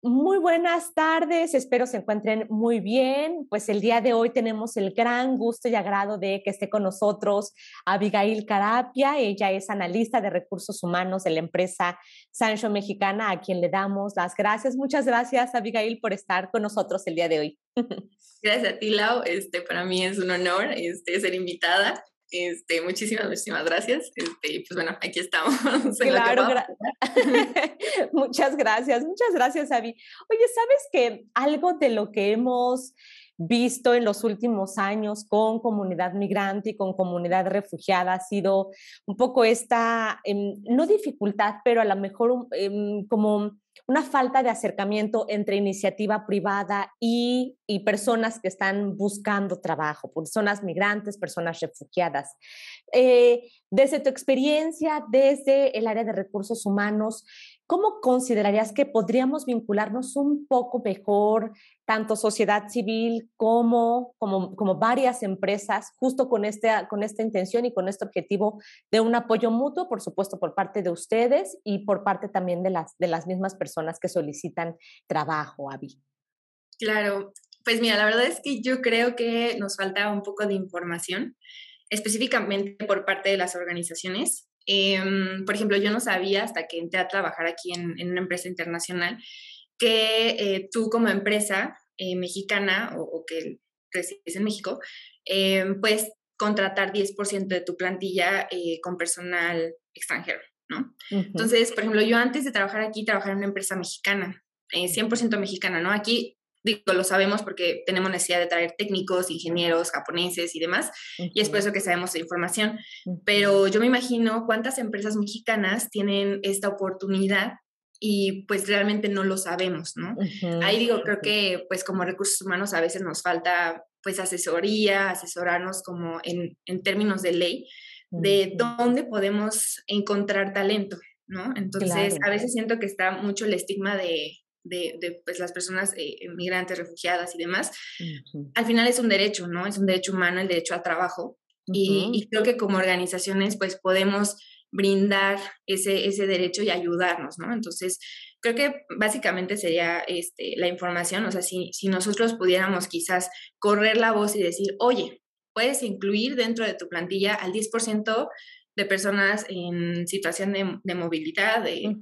Muy buenas tardes, espero se encuentren muy bien. Pues el día de hoy tenemos el gran gusto y agrado de que esté con nosotros Abigail Carapia. Ella es analista de recursos humanos de la empresa Sancho Mexicana, a quien le damos las gracias. Muchas gracias, Abigail, por estar con nosotros el día de hoy. Gracias a ti, Lau. Este, para mí es un honor este, ser invitada este, muchísimas, muchísimas gracias. Este, pues bueno, aquí estamos. Claro, muchas gracias, muchas gracias, Avi. Oye, ¿sabes que algo de lo que hemos visto en los últimos años con comunidad migrante y con comunidad refugiada ha sido un poco esta, em, no dificultad, pero a lo mejor em, como una falta de acercamiento entre iniciativa privada y, personas que están buscando trabajo, personas migrantes, personas refugiadas. Eh, desde tu experiencia, desde el área de recursos humanos, ¿cómo considerarías que podríamos vincularnos un poco mejor, tanto sociedad civil como, como, varias empresas, justo con, este, con esta intención y con este objetivo de un apoyo mutuo, por supuesto, por parte de ustedes y por parte también de las, de las mismas personas que solicitan trabajo, Avi? Claro, pues mira, la verdad es que yo creo que nos falta un poco de información, específicamente por parte de las organizaciones. Em, por ejemplo, yo no sabía hasta que entré a trabajar aquí en, una empresa internacional que eh, tú como empresa eh, mexicana o, que resides en México, em, puedes contratar 10% de tu plantilla eh, con personal extranjero, ¿no? Entonces, por ejemplo, yo antes de trabajar aquí, trabajaba en una empresa mexicana, 100% mexicana, ¿no? Aquí digo, lo sabemos porque tenemos necesidad de traer técnicos, ingenieros, japoneses y demás, y es por eso que sabemos de información. Pero yo me imagino cuántas empresas mexicanas tienen esta oportunidad y pues realmente no lo sabemos, ¿no? Ahí digo, creo que pues como recursos humanos a veces nos falta pues asesoría, asesorarnos como en, en términos de ley, de dónde podemos encontrar talento, ¿no? Entonces, a veces siento que está mucho el estigma de, de, pues, las personas eh, migrantes, refugiadas y demás, al final es un derecho, ¿no? Es un derecho humano, el derecho al trabajo. y, creo que como organizaciones, pues podemos brindar ese, ese derecho y ayudarnos, ¿no? Entonces, creo que básicamente sería este, la información, o sea, si, si nosotros pudiéramos quizás correr la voz y decir, oye, puedes incluir dentro de tu plantilla al 10% de personas en situación de, movilidad, de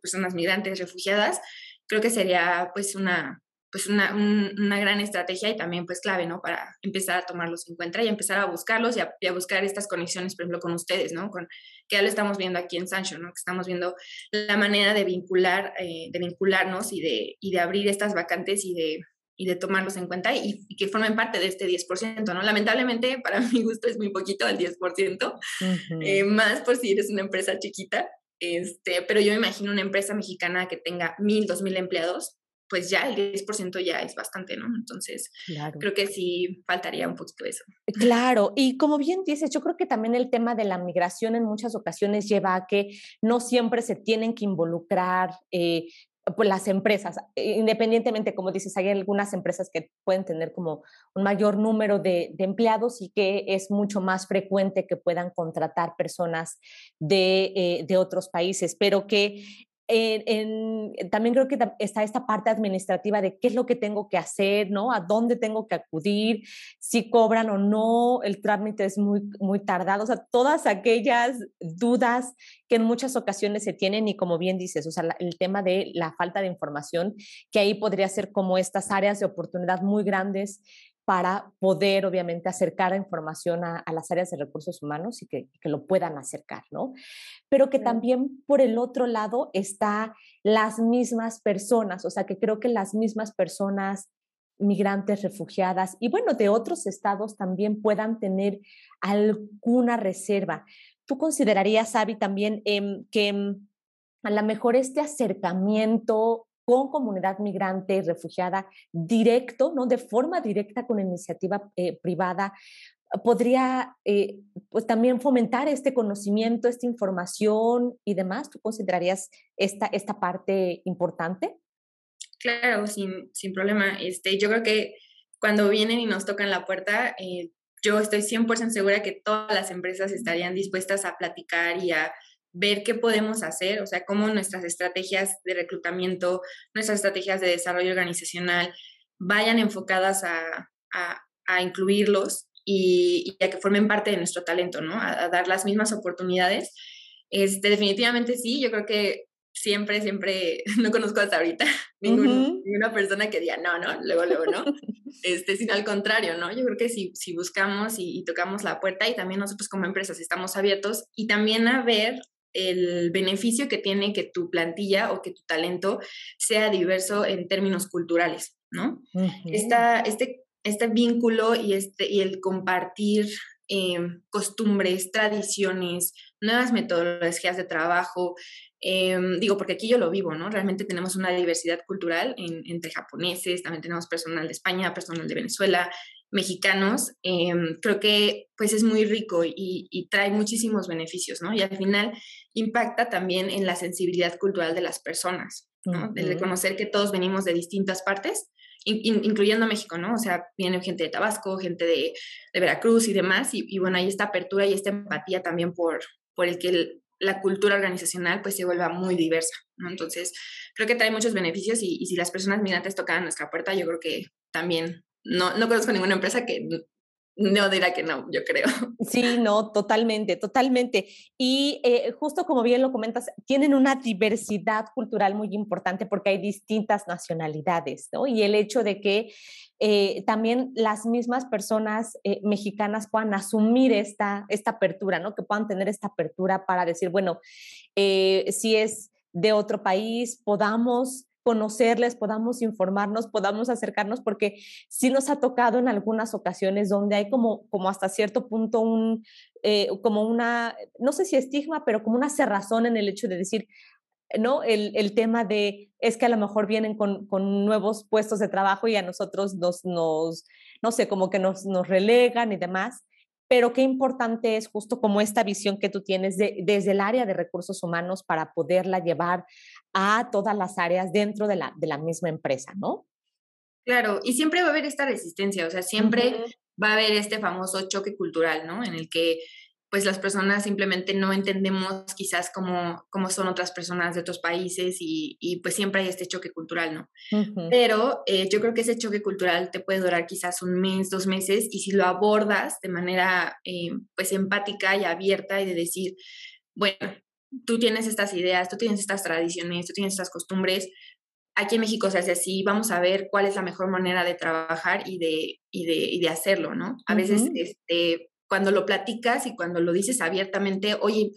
personas migrantes, refugiadas, creo que sería pues una, pues una, una, gran estrategia y también pues clave, ¿no? Para empezar a tomarlos en cuenta y empezar a buscarlos y a, buscar estas conexiones, por ejemplo, con ustedes, ¿no? Con, que ya lo estamos viendo aquí en Sancho, ¿no? Que estamos viendo la manera de vincular, eh, de vincularnos y de, y de abrir estas vacantes y de, y de tomarlos en cuenta y, que formen parte de este 10%, ¿no? Lamentablemente, para mi gusto es muy poquito el 10%, eh, más por si eres una empresa chiquita, este, pero yo me imagino una empresa mexicana que tenga mil, dos mil empleados, pues ya el 10% ya es bastante, ¿no? Entonces, creo que sí faltaría un poquito eso. Claro, y como bien dices, yo creo que también el tema de la migración en muchas ocasiones lleva a que no siempre se tienen que involucrar eh, pues las empresas, independientemente, como dices, hay algunas empresas que pueden tener como un mayor número de, empleados y que es mucho más frecuente que puedan contratar personas de, eh, de otros países, pero que en, también creo que está esta parte administrativa de qué es lo que tengo que hacer, ¿no? A dónde tengo que acudir, si cobran o no, el trámite es muy, muy tardado, o sea, todas aquellas dudas que en muchas ocasiones se tienen y como bien dices, o sea, el tema de la falta de información, que ahí podría ser como estas áreas de oportunidad muy grandes para poder, obviamente, acercar información a, las áreas de recursos humanos y que, lo puedan acercar, ¿no? Pero que también por el otro lado está las mismas personas, o sea, que creo que las mismas personas migrantes, refugiadas y bueno, de otros estados también puedan tener alguna reserva. ¿Tú considerarías, Avi, también em, que em, a lo mejor este acercamiento con comunidad migrante, refugiada, directo, ¿no? De forma directa con iniciativa eh, privada, podría eh, pues también fomentar este conocimiento, esta información y demás. ¿Tú considerarías esta, esta parte importante? Claro, sin, sin problema. Este, yo creo que cuando vienen y nos tocan la puerta, eh, yo estoy 100% segura que todas las empresas estarían dispuestas a platicar y a ver qué podemos hacer, o sea, cómo nuestras estrategias de reclutamiento, nuestras estrategias de desarrollo organizacional vayan enfocadas a, a, incluirlos y, a que formen parte de nuestro talento, ¿no? A, dar las mismas oportunidades. Este, definitivamente sí, yo creo que siempre, siempre, no conozco hasta ahorita ninguna persona que diga, no, no, luego, luego, no, este, sino al contrario, ¿no? Yo creo que si, si buscamos y, y, tocamos la puerta y también nosotros como empresas estamos abiertos y también a ver el beneficio que tiene que tu plantilla o que tu talento sea diverso en términos culturales, ¿no? este, este vínculo y, este, y el compartir em, costumbres, tradiciones, nuevas metodologías de trabajo, em, digo, porque aquí yo lo vivo, ¿no? Realmente tenemos una diversidad cultural entre japoneses, también tenemos personal de España, personal de Venezuela, mexicanos, em, creo que pues es muy rico y, trae muchísimos beneficios, ¿no? Y al final impacta también en la sensibilidad cultural de las personas, ¿no? De reconocer que todos venimos de distintas partes, incluyendo México, ¿no? O sea, viene gente de Tabasco, gente de, Veracruz y demás, y, bueno, hay esta apertura y esta empatía también por, por el que la cultura organizacional pues se vuelva muy diversa, ¿no? Entonces, creo que trae muchos beneficios y, y si las personas migrantes tocan nuestra puerta, yo creo que también no, no conozco ninguna empresa que no dirá que no, yo creo. Sí, no, totalmente, totalmente. Y eh, justo como bien lo comentas, tienen una diversidad cultural muy importante porque hay distintas nacionalidades, ¿no? Y el hecho de que eh, también las mismas personas eh, mexicanas puedan asumir esta, esta apertura, ¿no? Que puedan tener esta apertura para decir, bueno, si es de otro país, podamos conocerles, podamos informarnos, podamos acercarnos, porque sí nos ha tocado en algunas ocasiones donde hay como, como hasta cierto punto un, eh, como una, no sé si estigma, pero como una cerrazón en el hecho de decir, ¿no? El, el tema de, es que a lo mejor vienen con, con, nuevos puestos de trabajo y a nosotros nos, nos no sé, como que nos, nos relegan y demás pero qué importante es justo como esta visión que tú tienes de, desde el área de recursos humanos para poderla llevar a todas las áreas dentro de la, de la misma empresa, ¿no? Claro, y siempre va a haber esta resistencia, o sea, siempre va a haber este famoso choque cultural, ¿no? En el que pues las personas simplemente no entendemos quizás cómo, cómo son otras personas de otros países y, y pues siempre hay este choque cultural, ¿no? Pero eh, yo creo que ese choque cultural te puede durar quizás un mes, dos meses y si lo abordas de manera eh, pues empática y abierta y de decir, bueno, tú tienes estas ideas, tú tienes estas tradiciones, tú tienes estas costumbres, aquí en México se hace así, vamos a ver cuál es la mejor manera de trabajar y de, y de, y de hacerlo, ¿no? A veces este, cuando lo platicas y cuando lo dices abiertamente, oye,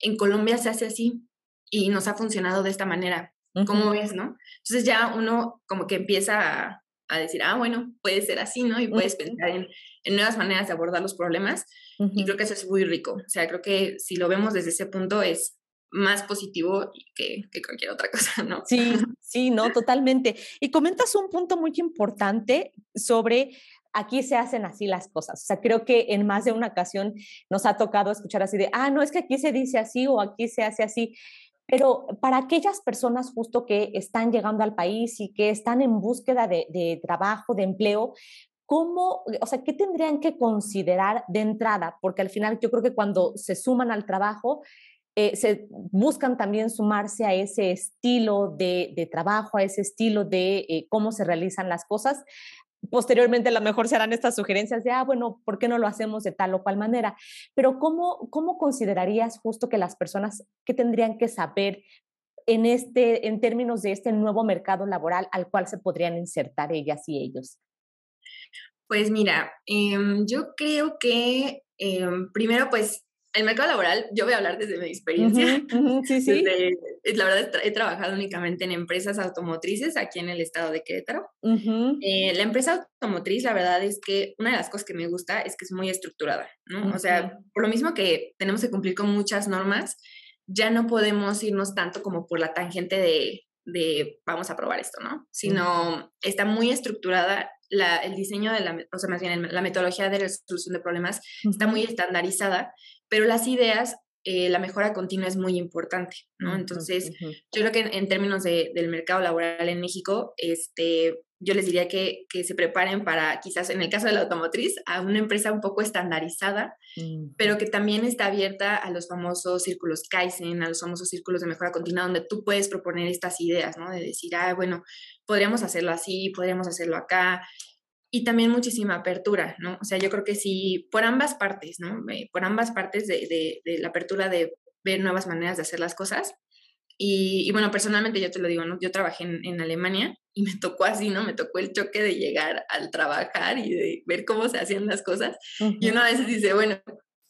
en Colombia se hace así y nos ha funcionado de esta manera, ¿cómo ves, no? Entonces ya uno como que empieza a, decir, ah, bueno, puede ser así, ¿no? Y puedes pensar en, nuevas maneras de abordar los problemas y creo que eso es muy rico. O sea, creo que si lo vemos desde ese punto es más positivo que, que, cualquier otra cosa, ¿no? Sí, sí, no, totalmente. Y comentas un punto muy importante sobre aquí se hacen así las cosas. O sea, creo que en más de una ocasión nos ha tocado escuchar así de, ah, no, es que aquí se dice así o aquí se hace así. Pero para aquellas personas justo que están llegando al país y que están en búsqueda de, trabajo, de empleo, ¿cómo, o sea, qué tendrían que considerar de entrada? Porque al final yo creo que cuando se suman al trabajo, eh, se buscan también sumarse a ese estilo de, trabajo, a ese estilo de eh, cómo se realizan las cosas, posteriormente a lo mejor serán estas sugerencias de, ah, bueno, ¿por qué no lo hacemos de tal o cual manera? Pero ¿cómo, cómo considerarías justo que las personas que tendrían que saber en, este, en términos de este nuevo mercado laboral al cual se podrían insertar ellas y ellos? Pues mira, em, yo creo que em, primero pues el mercado laboral, yo voy a hablar desde mi experiencia. sí, sí. la verdad, he trabajado únicamente en empresas automotrices aquí en el estado de Querétaro. Eh, la empresa automotriz, la verdad es que una de las cosas que me gusta es que es muy estructurada, ¿no? O sea, por lo mismo que tenemos que cumplir con muchas normas, ya no podemos irnos tanto como por la tangente de, de vamos a probar esto, ¿no? Sino está muy estructurada la, el diseño de la, o sea, más bien la metodología de resolución de problemas está muy estandarizada pero las ideas, eh, la mejora continua es muy importante, ¿no? Entonces, yo creo que en, términos de, del mercado laboral en México, este, yo les diría que, que, se preparen para, quizás en el caso de la automotriz, a una empresa un poco estandarizada, pero que también está abierta a los famosos círculos Kaizen, a los famosos círculos de mejora continua, donde tú puedes proponer estas ideas, ¿no? De decir, ah, bueno, podríamos hacerlo así, podríamos hacerlo acá. Y también muchísima apertura, ¿no? O sea, yo creo que sí, por ambas partes, ¿no? Por ambas partes de, de, de la apertura de ver nuevas maneras de hacer las cosas, y, bueno, personalmente yo te lo digo, ¿no? Yo trabajé en, Alemania y me tocó así, ¿no? Me tocó el choque de llegar al trabajar y de ver cómo se hacían las cosas. Y uno a veces dice, bueno,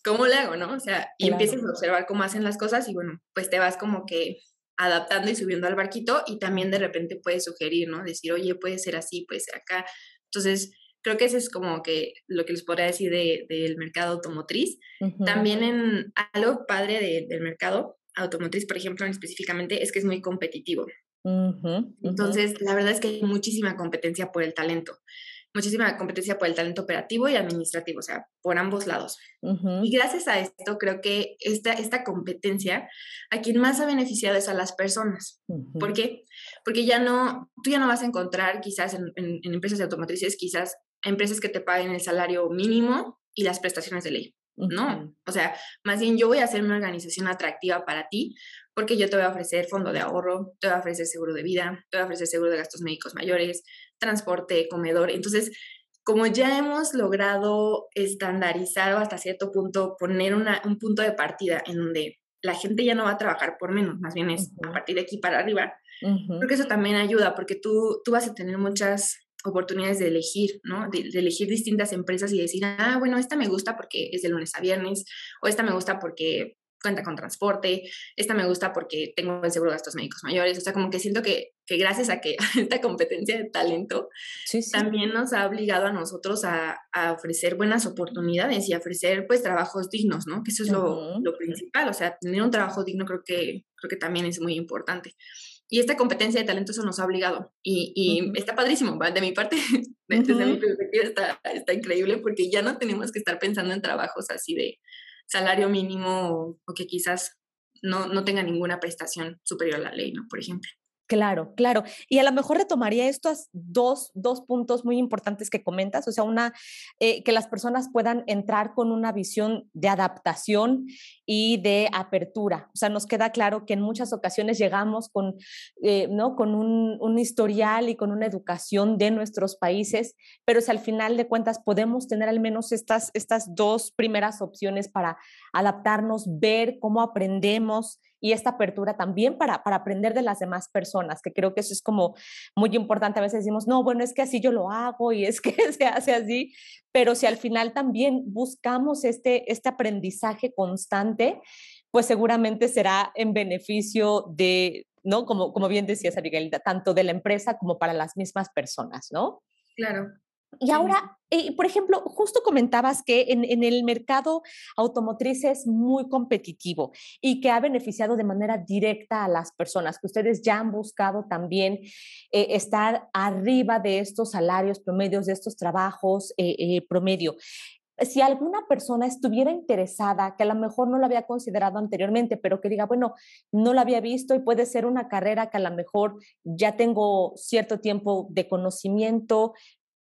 ¿cómo le hago, no? O sea, y empiezas a observar cómo hacen las cosas y bueno, pues te vas como que adaptando y subiendo al barquito y también de repente puedes sugerir, ¿no? Decir, oye, puede ser así, puede ser acá. Entonces, creo que eso es como que lo que les podría decir del mercado automotriz. También en algo padre del mercado automotriz, por ejemplo, específicamente, es que es muy competitivo. Entonces, la verdad es que hay muchísima competencia por el talento, muchísima competencia por el talento operativo y administrativo, o sea, por ambos lados. Y gracias a esto, creo que esta, esta competencia, a quien más ha beneficiado es a las personas. ¿Por qué? Porque ya no, tú ya no vas a encontrar quizás en, en, en empresas de automotrices, quizás empresas que te paguen el salario mínimo y las prestaciones de ley. No, o sea, más bien yo voy a hacer una organización atractiva para ti porque yo te voy a ofrecer fondo de ahorro, te voy a ofrecer seguro de vida, te voy a ofrecer seguro de gastos médicos mayores, transporte, comedor. Entonces, como ya hemos logrado estandarizar o hasta cierto punto poner una, un punto de partida en donde la gente ya no va a trabajar por menos, más bien es a partir de aquí para arriba, creo que eso también ayuda porque tú, tú vas a tener muchas oportunidades de elegir, ¿no? De, elegir distintas empresas y decir, ah, bueno, esta me gusta porque es de lunes a viernes, o esta me gusta porque cuenta con transporte, esta me gusta porque tengo el seguro de gastos médicos mayores, o sea, como que siento que, que gracias a que esta competencia de talento también nos ha obligado a nosotros a, a, ofrecer buenas oportunidades y a ofrecer pues trabajos dignos, ¿no? Que eso es lo, lo, principal, o sea, tener un trabajo digno creo que, creo que también es muy importante. Y esta competencia de talento eso nos ha obligado. Y, y está padrísimo, de mi parte, desde mi perspectiva está, está, increíble porque ya no tenemos que estar pensando en trabajos así de salario mínimo o, que quizás no, no tenga ninguna prestación superior a la ley, ¿no? Por ejemplo. Claro, claro. Y a lo mejor retomaría estos dos, dos puntos muy importantes que comentas, o sea, una, eh, que las personas puedan entrar con una visión de adaptación y de apertura. O sea, nos queda claro que en muchas ocasiones llegamos con, eh, ¿no? con un, un, historial y con una educación de nuestros países, pero si al final de cuentas podemos tener al menos estas, estas dos primeras opciones para adaptarnos, ver cómo aprendemos y esta apertura también para, para aprender de las demás personas, que creo que eso es como muy importante. A veces decimos, no, bueno, es que así yo lo hago y es que se hace así, pero si al final también buscamos este, este aprendizaje constante, pues seguramente será en beneficio de, ¿no? Como, como bien decías, Abigail, tanto de la empresa como para las mismas personas, ¿no? Claro. Y ahora, eh, por ejemplo, justo comentabas que en, el mercado automotriz es muy competitivo y que ha beneficiado de manera directa a las personas, que ustedes ya han buscado también eh, estar arriba de estos salarios promedios, de estos trabajos eh, promedio. Si alguna persona estuviera interesada, que a lo mejor no lo había considerado anteriormente, pero que diga, bueno, no lo había visto y puede ser una carrera que a lo mejor ya tengo cierto tiempo de conocimiento,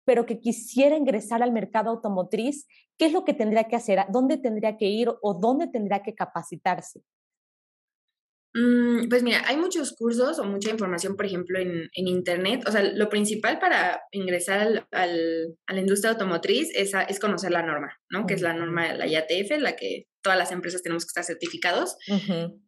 pero que quisiera ingresar al mercado automotriz, ¿qué es lo que tendría que hacer? ¿Dónde tendría que ir o dónde tendría que capacitarse? Mm, pues mira, hay muchos cursos o mucha información, por ejemplo, en, en Internet. O sea, lo principal para ingresar al, a la industria automotriz es, es, conocer la norma, ¿no? Que es la norma la IATF, la que todas las empresas tenemos que estar certificados.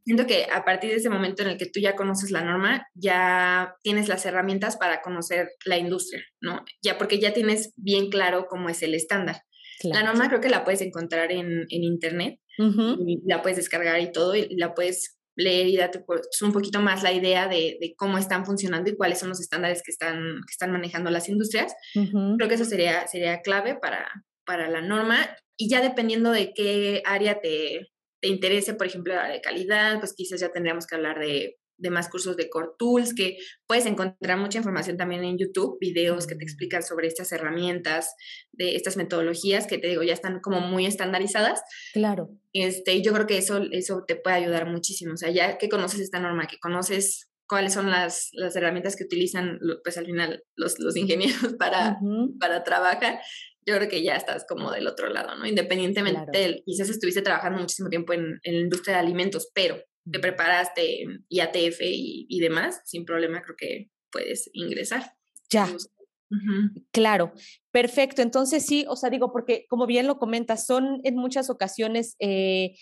Siento que a partir de ese momento en el que tú ya conoces la norma, ya tienes las herramientas para conocer la industria, ¿no? Ya porque ya tienes bien claro cómo es el estándar. La norma creo que la puedes encontrar en, en internet, y la puedes descargar y todo, y la puedes leer y date pues, un poquito más la idea de, de, cómo están funcionando y cuáles son los estándares que están, que están manejando las industrias. Creo que eso sería, sería clave para, para la norma y ya dependiendo de qué área te, te interese, por ejemplo, la de calidad, pues quizás ya tendríamos que hablar de, de, más cursos de Core Tools, que puedes encontrar mucha información también en YouTube, videos que te explican sobre estas herramientas, de estas metodologías que te digo, ya están como muy estandarizadas. Claro. Este, yo creo que eso, eso te puede ayudar muchísimo. O sea, ya que conoces esta norma, que conoces cuáles son las, las, herramientas que utilizan, pues al final, los, los ingenieros para, para trabajar, yo creo que ya estás como del otro lado, ¿no? Independientemente, de, quizás estuviste trabajando muchísimo tiempo en, en, la industria de alimentos, pero te preparaste IATF y, y demás, sin problema creo que puedes ingresar. Ya. Claro, perfecto. Entonces sí, o sea, digo, porque como bien lo comentas, son en muchas ocasiones eh,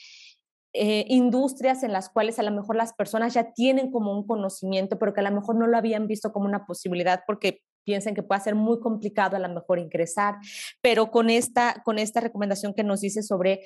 eh, industrias en las cuales a lo mejor las personas ya tienen como un conocimiento, pero que a lo mejor no lo habían visto como una posibilidad porque piensan que puede ser muy complicado a lo mejor ingresar, pero con esta, con esta recomendación que nos dice sobre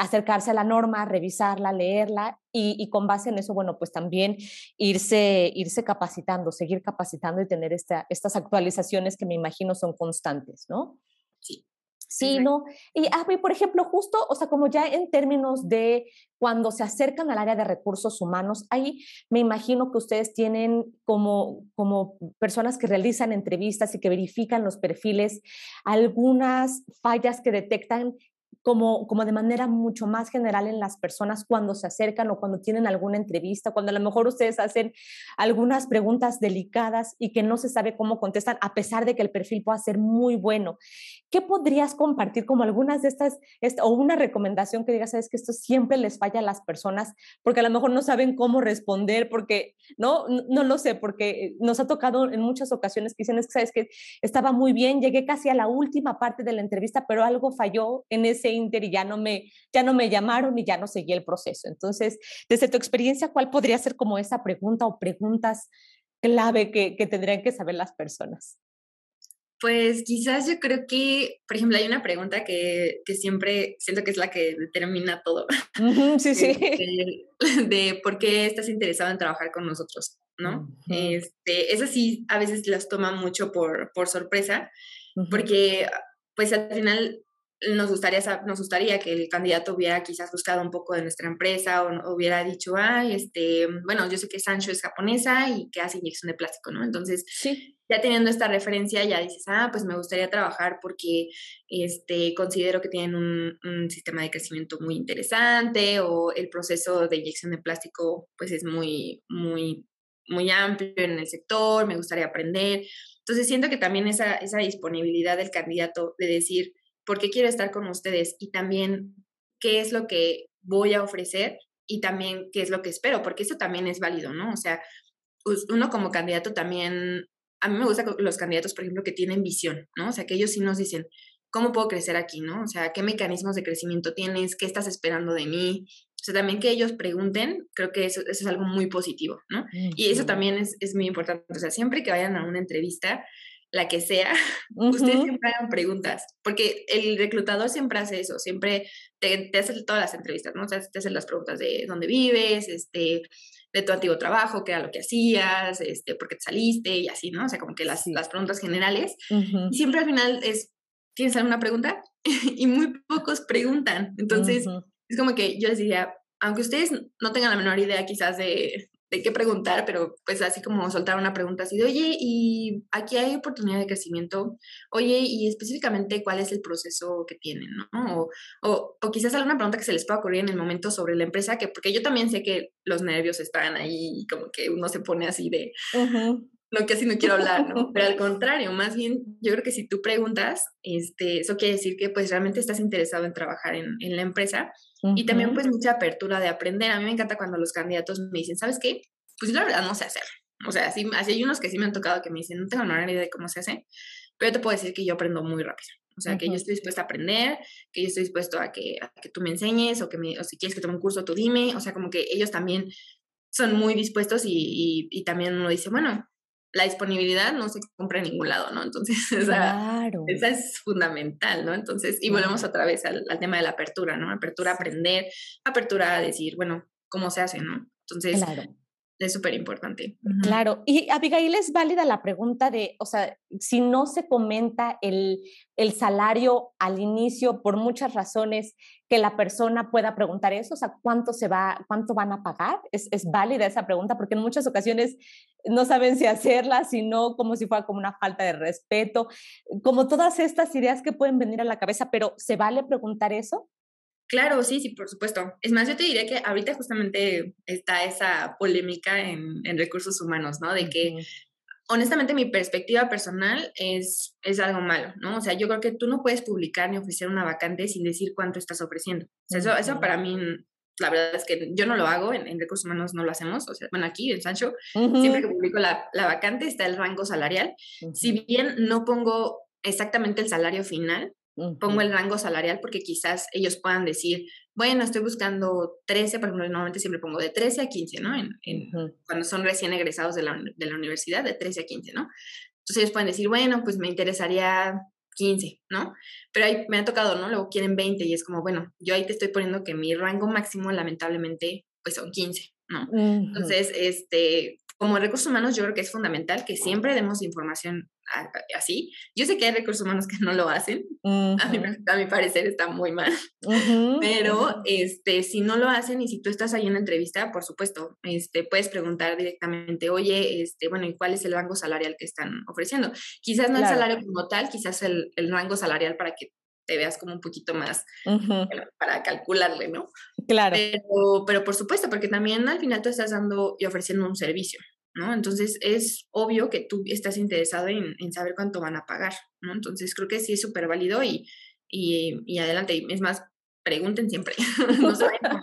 acercarse a la norma, revisarla, leerla y, con base en eso, bueno, pues también irse, irse capacitando, seguir capacitando y tener esta, estas actualizaciones que me imagino son constantes, ¿no? Sí. Sí, ¿no? Y a mí, por ejemplo, justo, o sea, como ya en términos de cuando se acercan al área de recursos humanos, ahí me imagino que ustedes tienen como, como personas que realizan entrevistas y que verifican los perfiles, algunas fallas que detectan como, como de manera mucho más general en las personas cuando se acercan o cuando tienen alguna entrevista, cuando a lo mejor ustedes hacen algunas preguntas delicadas y que no se sabe cómo contestan, a pesar de que el perfil pueda ser muy bueno. ¿Qué podrías compartir como algunas de estas, o una recomendación que digas, sabes que esto siempre les falla a las personas porque a lo mejor no saben cómo responder, porque no, no lo sé, porque nos ha tocado en muchas ocasiones que dicen, es que sabes que estaba muy bien, llegué casi a la última parte de la entrevista, pero algo falló en ese Inter y ya no me, ya no me llamaron y ya no seguí el proceso. Entonces, desde tu experiencia, ¿cuál podría ser como esa pregunta o preguntas clave que, que tendrían que saber las personas? Pues quizás yo creo que, por ejemplo, hay una pregunta que, que siempre siento que es la que determina todo. sí, sí. De, de, por qué estás interesado en trabajar con nosotros, ¿no? este, eso sí, a veces las toma mucho por, por sorpresa, porque pues al final nos gustaría, nos gustaría que el candidato hubiera quizás buscado un poco de nuestra empresa o, hubiera dicho, ay, este, bueno, yo sé que Sancho es japonesa y que hace inyección de plástico, ¿no? Entonces, sí. ya teniendo esta referencia, ya dices, ah, pues me gustaría trabajar porque este, considero que tienen un, un sistema de crecimiento muy interesante o el proceso de inyección de plástico, pues es muy, muy, muy amplio en el sector, me gustaría aprender. Entonces, siento que también esa, esa disponibilidad del candidato de decir, por qué quiero estar con ustedes y también qué es lo que voy a ofrecer y también qué es lo que espero, porque eso también es válido, ¿no? O sea, uno como candidato también, a mí me gustan los candidatos, por ejemplo, que tienen visión, ¿no? O sea, que ellos sí nos dicen, ¿cómo puedo crecer aquí, no? O sea, ¿qué mecanismos de crecimiento tienes? ¿Qué estás esperando de mí? O sea, también que ellos pregunten, creo que eso, es algo muy positivo, ¿no? Y eso también es, es muy importante. O sea, siempre que vayan a una entrevista, la que sea, ustedes siempre hagan preguntas, porque el reclutador siempre hace eso, siempre te, hace todas las entrevistas, ¿no? O sea, te hace las preguntas de dónde vives, este, de tu antiguo trabajo, qué era lo que hacías, este, por qué te saliste y así, ¿no? O sea, como que las, las preguntas generales. Y siempre al final es, ¿tienes alguna pregunta? y muy pocos preguntan. Entonces, es como que yo les diría, aunque ustedes no tengan la menor idea quizás de, de qué preguntar, pero pues así como soltar una pregunta así de, oye, y aquí hay oportunidad de crecimiento, oye, y específicamente cuál es el proceso que tienen, ¿no? O, o, quizás alguna pregunta que se les pueda ocurrir en el momento sobre la empresa, que porque yo también sé que los nervios están ahí como que uno se pone así de, no, que así no quiero hablar, ¿no? Pero al contrario, más bien, yo creo que si tú preguntas, este, eso quiere decir que pues realmente estás interesado en trabajar en, en la empresa y también pues mucha apertura de aprender. A mí me encanta cuando los candidatos me dicen, ¿sabes qué? Pues la verdad no sé hacer. O sea, así, así hay unos que sí me han tocado que me dicen, no tengo la menor idea de cómo se hace, pero yo te puedo decir que yo aprendo muy rápido. O sea, que yo estoy dispuesta a aprender, que yo estoy dispuesto a que, a que tú me enseñes o que me, o si quieres que tome un curso, tú dime. O sea, como que ellos también son muy dispuestos y, y, y también uno dice, bueno, la disponibilidad no se compra en ningún lado, ¿no? Entonces, esa, esa es fundamental, ¿no? Entonces, y volvemos otra vez al, tema de la apertura, ¿no? Apertura a aprender, apertura a decir, bueno, ¿cómo se hace, no? Entonces, claro es súper importante. Claro, y Abigail es válida la pregunta de, o sea, si no se comenta el, el, salario al inicio por muchas razones, que la persona pueda preguntar eso, o sea, ¿cuánto se va, cuánto van a pagar? Es, es válida esa pregunta porque en muchas ocasiones no saben si hacerla, sino como si fuera como una falta de respeto, como todas estas ideas que pueden venir a la cabeza, pero ¿se vale preguntar eso? Claro, sí, sí, por supuesto. Es más, yo te diría que ahorita justamente está esa polémica en, recursos humanos, ¿no? De que honestamente mi perspectiva personal es, es algo malo, ¿no? O sea, yo creo que tú no puedes publicar ni ofrecer una vacante sin decir cuánto estás ofreciendo. O sea, eso, eso para mí, la verdad es que yo no lo hago, en, recursos humanos no lo hacemos, o sea, bueno, aquí en Sancho, siempre que publico la, la, vacante está el rango salarial. Si bien no pongo exactamente el salario final, pongo el rango salarial porque quizás ellos puedan decir, bueno, estoy buscando 13, por ejemplo, normalmente siempre pongo de 13 a 15, ¿no? En, Cuando son recién egresados de la, de la, universidad, de 13 a 15, ¿no? Entonces ellos pueden decir, bueno, pues me interesaría 15, ¿no? Pero ahí me ha tocado, ¿no? Luego quieren 20 y es como, bueno, yo ahí te estoy poniendo que mi rango máximo, lamentablemente, pues son 15, ¿no? Entonces, este, como recursos humanos, yo creo que es fundamental que siempre demos información así. Yo sé que hay recursos humanos que no lo hacen, a, mi, a, mi, parecer está muy mal, pero este, si no lo hacen y si tú estás ahí en la entrevista, por supuesto, este, puedes preguntar directamente, oye, este, bueno, ¿y cuál es el rango salarial que están ofreciendo? Quizás no el salario como tal, quizás el, el rango salarial para que te veas como un poquito más para calcularle, ¿no? Claro. Pero, pero por supuesto, porque también al final tú estás dando y ofreciendo un servicio. ¿No? Entonces es obvio que tú estás interesado en, saber cuánto van a pagar, ¿no? Entonces creo que sí es súper válido y, y, y, adelante. Es más, pregunten siempre, no se vayan.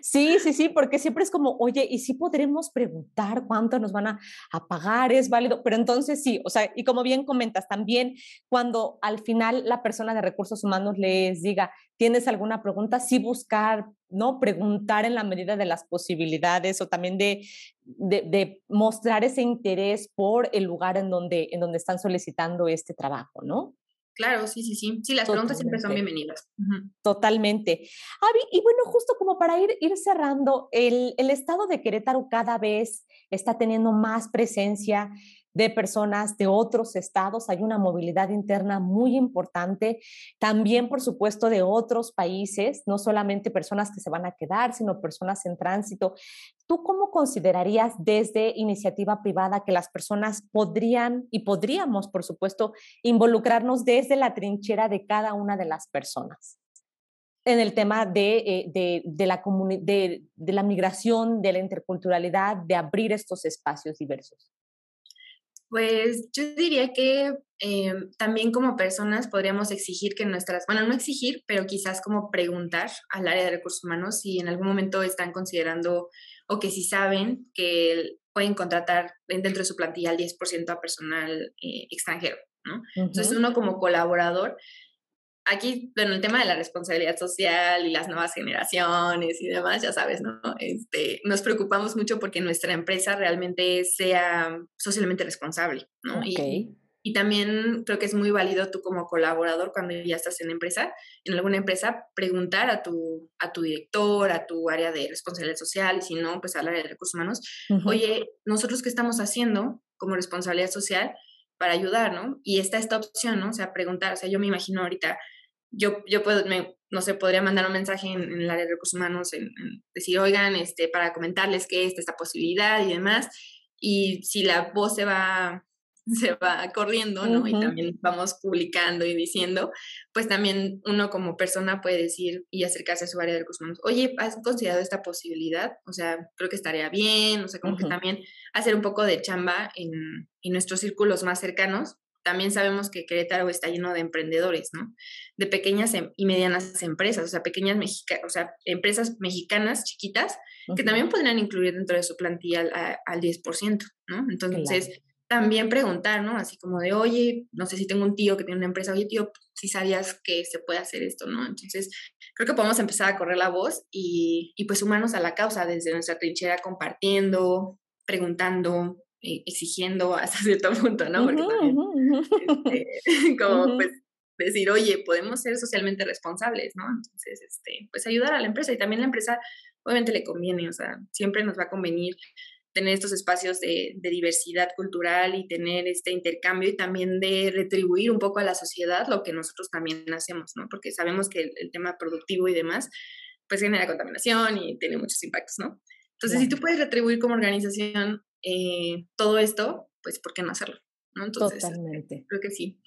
Sí, sí, sí, porque siempre es como, oye, ¿y si podremos preguntar cuánto nos van a, a, pagar? Es válido, pero entonces sí, o sea, y como bien comentas, también cuando al final la persona de recursos humanos les diga, ¿tienes alguna pregunta? Sí buscar, ¿no? Preguntar en la medida de las posibilidades o también de, de, de mostrar ese interés por el lugar en donde, en donde están solicitando este trabajo, ¿no? Claro, sí, sí, sí. Sí, las preguntas siempre son bienvenidas. Totalmente. Avi, y bueno, justo como para ir, ir cerrando, el, el estado de Querétaro cada vez está teniendo más presencia de personas de otros estados, hay una movilidad interna muy importante, también por supuesto de otros países, no solamente personas que se van a quedar, sino personas en tránsito. ¿Tú cómo considerarías desde iniciativa privada que las personas podrían y podríamos, por supuesto, involucrarnos desde la trinchera de cada una de las personas? en el tema de, eh, de, de la de, de la migración, de la interculturalidad, de abrir estos espacios diversos. Pues yo diría que eh, también como personas podríamos exigir que nuestras, bueno, no exigir, pero quizás como preguntar al área de recursos humanos si en algún momento están considerando o que si saben que pueden contratar dentro de su plantilla al 10% a personal eh, extranjero, ¿no? Entonces uno como colaborador aquí, bueno, el tema de la responsabilidad social y las nuevas generaciones y demás, ya sabes, ¿no? Este, nos preocupamos mucho porque nuestra empresa realmente sea socialmente responsable, ¿no? Y, y, también creo que es muy válido tú como colaborador cuando ya estás en empresa, en alguna empresa, preguntar a tu, a tu director, a tu área de responsabilidad social y si no, pues al área de recursos humanos, oye, nosotros qué estamos haciendo como responsabilidad social para ayudar, ¿no? Y está esta opción, ¿no? O sea, preguntar, o sea, yo me imagino ahorita, yo, yo puedo, no sé, podría mandar un mensaje en, el área de recursos humanos, decir, oigan, este, para comentarles que esta, esta posibilidad y demás, y si la voz se va, se va corriendo, ¿no? Y también vamos publicando y diciendo, pues también uno como persona puede decir y acercarse a su área de recursos humanos, oye, ¿has considerado esta posibilidad? O sea, creo que estaría bien, o sea, como que también hacer un poco de chamba en, en nuestros círculos más cercanos. También sabemos que Querétaro está lleno de emprendedores, ¿no? De pequeñas em, y medianas empresas, o sea, pequeñas mexicanas, o sea, empresas mexicanas chiquitas que también podrían incluir dentro de su plantilla al, al 10%, ¿no? Entonces, también preguntar, ¿no? Así como de, oye, no sé si tengo un tío que tiene una empresa, oye, tío, si sabías que se puede hacer esto, ¿no? Entonces, creo que podemos empezar a correr la voz y, y pues sumarnos a la causa desde nuestra trinchera, compartiendo, preguntando, eh, exigiendo hasta cierto punto, ¿no? Porque también, este, como pues decir, oye, podemos ser socialmente responsables, ¿no? Entonces, este, pues ayudar a la empresa y también la empresa obviamente le conviene, o sea, siempre nos va a convenir tener estos espacios de, diversidad cultural y tener este intercambio y también de retribuir un poco a la sociedad lo que nosotros también hacemos, ¿no? Porque sabemos que el, tema productivo y demás, pues genera contaminación y tiene muchos impactos, ¿no? Entonces, si tú puedes retribuir como organización eh, todo esto, pues ¿por qué no hacerlo? ¿no? Entonces, Totalmente. creo que sí.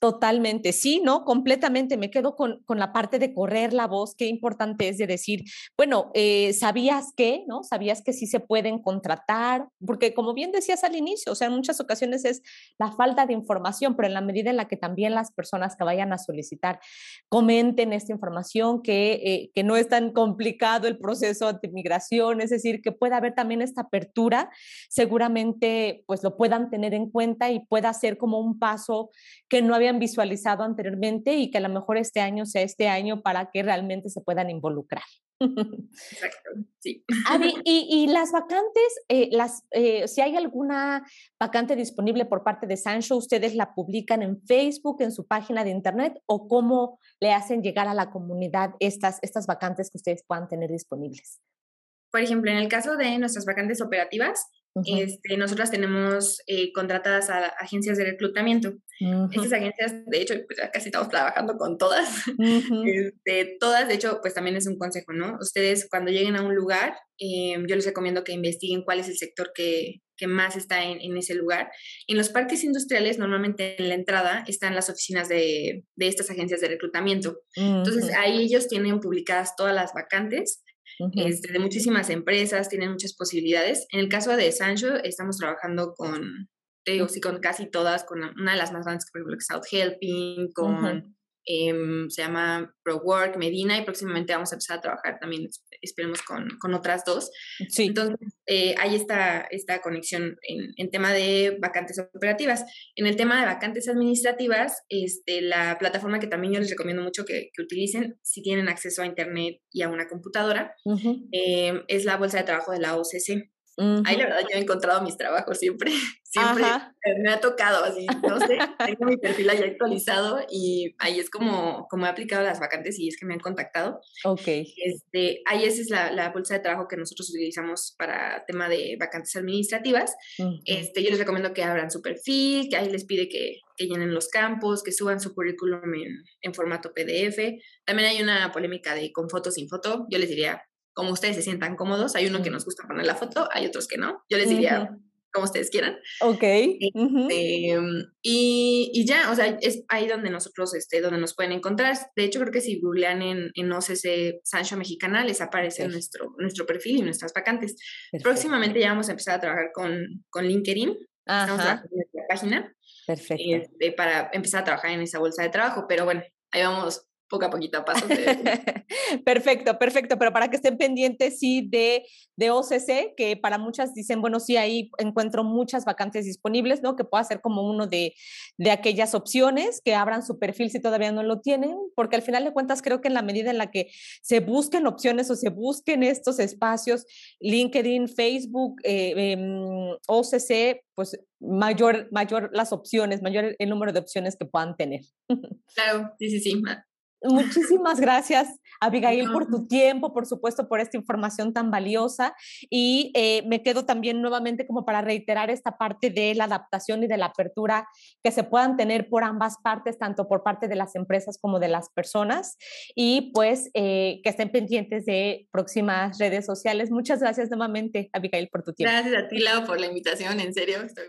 Totalmente, sí, ¿no? Completamente. Me quedo con, con, la parte de correr la voz, qué importante es de decir, bueno, eh, ¿sabías que, no? ¿Sabías que sí se pueden contratar? Porque como bien decías al inicio, o sea, en muchas ocasiones es la falta de información, pero en la medida en la que también las personas que vayan a solicitar comenten esta información, que, eh, que no es tan complicado el proceso de migración, es decir, que pueda haber también esta apertura, seguramente pues lo puedan tener en cuenta y pueda ser como un paso que no había visualizado anteriormente y que a lo mejor este año sea este año para que realmente se puedan involucrar. Exacto, sí. y, las vacantes, eh, las, eh, si hay alguna vacante disponible por parte de Sancho, ¿ustedes la publican en Facebook, en su página de internet o cómo le hacen llegar a la comunidad estas, estas vacantes que ustedes puedan tener disponibles? Por ejemplo, en el caso de nuestras vacantes operativas, este, nosotras tenemos eh, contratadas a agencias de reclutamiento. Estas agencias, de hecho, pues casi estamos trabajando con todas. Este, todas, de hecho, pues también es un consejo, ¿no? Ustedes cuando lleguen a un lugar, eh, yo les recomiendo que investiguen cuál es el sector que, que más está en, en, ese lugar. En los parques industriales, normalmente en la entrada están las oficinas de, de estas agencias de reclutamiento. Entonces, ahí ellos tienen publicadas todas las vacantes este, de muchísimas empresas, tienen muchas posibilidades. En el caso de Sancho, estamos trabajando con, te digo, sí, con casi todas, con una de las más grandes, por ejemplo, South Helping, con Em, se llama ProWork Medina y próximamente vamos a empezar a trabajar también, esperemos, con, con otras dos. Sí. Entonces, eh, hay esta, esta conexión en, en, tema de vacantes operativas. En el tema de vacantes administrativas, este, la plataforma que también yo les recomiendo mucho que, que utilicen, si tienen acceso a Internet y a una computadora, em, es la bolsa de trabajo de la OCC. Ahí la verdad yo he encontrado mis trabajos siempre, siempre me ha tocado así, no sé, tengo mi perfil ahí actualizado y ahí es como, como he aplicado las vacantes y es que me han contactado. Ok. Este, ahí esa es la, la bolsa de trabajo que nosotros utilizamos para tema de vacantes administrativas. este, yo les recomiendo que abran su perfil, que ahí les pide que, que llenen los campos, que suban su currículum en, en formato PDF. También hay una polémica de con foto sin foto. Yo les diría, como ustedes se sientan cómodos. Hay uno que nos gusta poner la foto, hay otros que no. Yo les diría como ustedes quieran. Ok. Este, y, y, ya, o sea, es ahí donde nosotros, este, donde nos pueden encontrar. De hecho, creo que si googlean en, en OCC Sancho Mexicana, les aparece nuestro, nuestro perfil y nuestras vacantes. Próximamente ya vamos a empezar a trabajar con, con LinkedIn. Estamos trabajando en nuestra página. Perfecto. Este, para empezar a trabajar en esa bolsa de trabajo, pero bueno, ahí vamos poco a poquito paso. perfecto, perfecto, pero para que estén pendientes, sí, de, de OCC, que para muchas dicen, bueno, sí, ahí encuentro muchas vacantes disponibles, ¿no? Que pueda ser como uno de, de aquellas opciones, que abran su perfil si todavía no lo tienen, porque al final de cuentas creo que en la medida en la que se busquen opciones o se busquen estos espacios, LinkedIn, Facebook, eh, em, OCC, pues mayor, mayor las opciones, mayor el número de opciones que puedan tener. Claro, sí, sí, sí. Muchísimas gracias, Abigail, por tu tiempo, por supuesto, por esta información tan valiosa. Y eh, me quedo también nuevamente como para reiterar esta parte de la adaptación y de la apertura que se puedan tener por ambas partes, tanto por parte de las empresas como de las personas. Y pues eh, que estén pendientes de próximas redes sociales. Muchas gracias nuevamente, Abigail, por tu tiempo. Gracias a ti, Lau, por la invitación. En serio, estoy